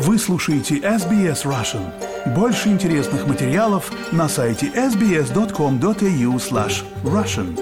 Вы слушаете SBS Russian. Больше интересных материалов на сайте sbs.com.au slash russian.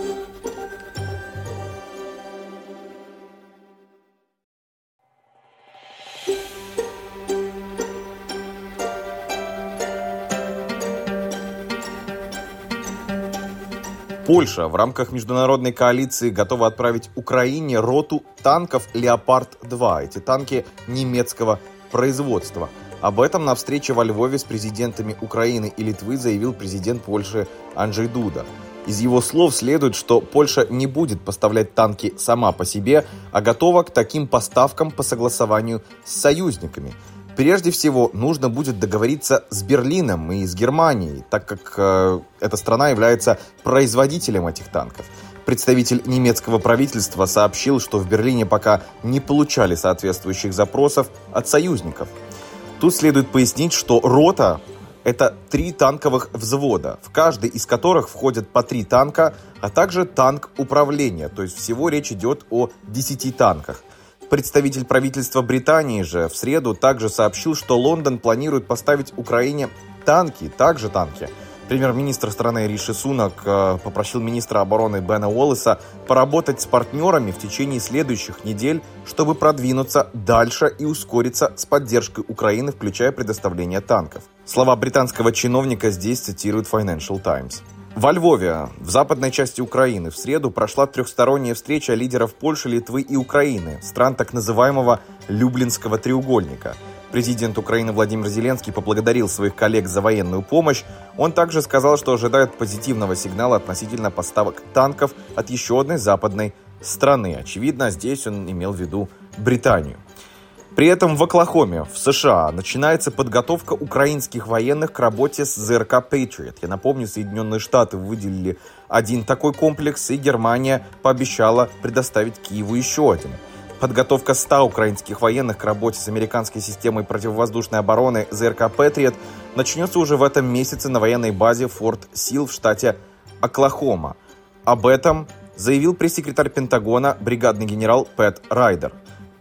Польша в рамках международной коалиции готова отправить Украине роту танков «Леопард-2». Эти танки немецкого производства. Об этом на встрече во Львове с президентами Украины и Литвы заявил президент Польши Анджей Дуда. Из его слов следует, что Польша не будет поставлять танки сама по себе, а готова к таким поставкам по согласованию с союзниками. Прежде всего, нужно будет договориться с Берлином и с Германией, так как э, эта страна является производителем этих танков. Представитель немецкого правительства сообщил, что в Берлине пока не получали соответствующих запросов от союзников. Тут следует пояснить, что рота – это три танковых взвода, в каждый из которых входят по три танка, а также танк управления, то есть всего речь идет о 10 танках. Представитель правительства Британии же в среду также сообщил, что Лондон планирует поставить Украине танки, также танки – Премьер-министр страны Риши Сунак э, попросил министра обороны Бена Уоллеса поработать с партнерами в течение следующих недель, чтобы продвинуться дальше и ускориться с поддержкой Украины, включая предоставление танков. Слова британского чиновника здесь цитирует Financial Times. Во Львове, в западной части Украины, в среду прошла трехсторонняя встреча лидеров Польши, Литвы и Украины, стран так называемого Люблинского треугольника – Президент Украины Владимир Зеленский поблагодарил своих коллег за военную помощь. Он также сказал, что ожидает позитивного сигнала относительно поставок танков от еще одной западной страны. Очевидно, здесь он имел в виду Британию. При этом в Оклахоме, в США, начинается подготовка украинских военных к работе с ЗРК Patriot. Я напомню, Соединенные Штаты выделили один такой комплекс, и Германия пообещала предоставить Киеву еще один – Подготовка 100 украинских военных к работе с американской системой противовоздушной обороны ЗРК «Патриот» начнется уже в этом месяце на военной базе Форт Сил в штате Оклахома. Об этом заявил пресс-секретарь Пентагона бригадный генерал Пэт Райдер.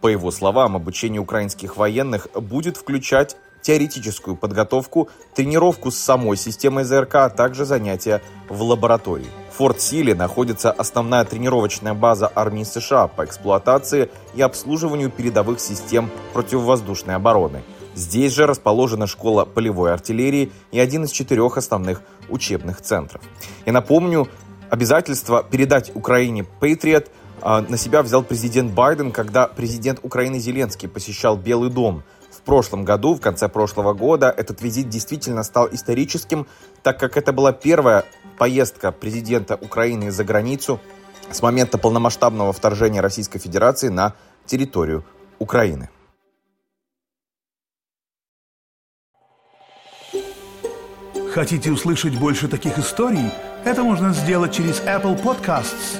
По его словам, обучение украинских военных будет включать теоретическую подготовку, тренировку с самой системой ЗРК, а также занятия в лаборатории. В Форт-Силе находится основная тренировочная база армии США по эксплуатации и обслуживанию передовых систем противовоздушной обороны. Здесь же расположена школа полевой артиллерии и один из четырех основных учебных центров. Я напомню, обязательство передать Украине Patriot на себя взял президент Байден, когда президент Украины Зеленский посещал Белый дом – прошлом году, в конце прошлого года, этот визит действительно стал историческим, так как это была первая поездка президента Украины за границу с момента полномасштабного вторжения Российской Федерации на территорию Украины. Хотите услышать больше таких историй? Это можно сделать через Apple Podcasts,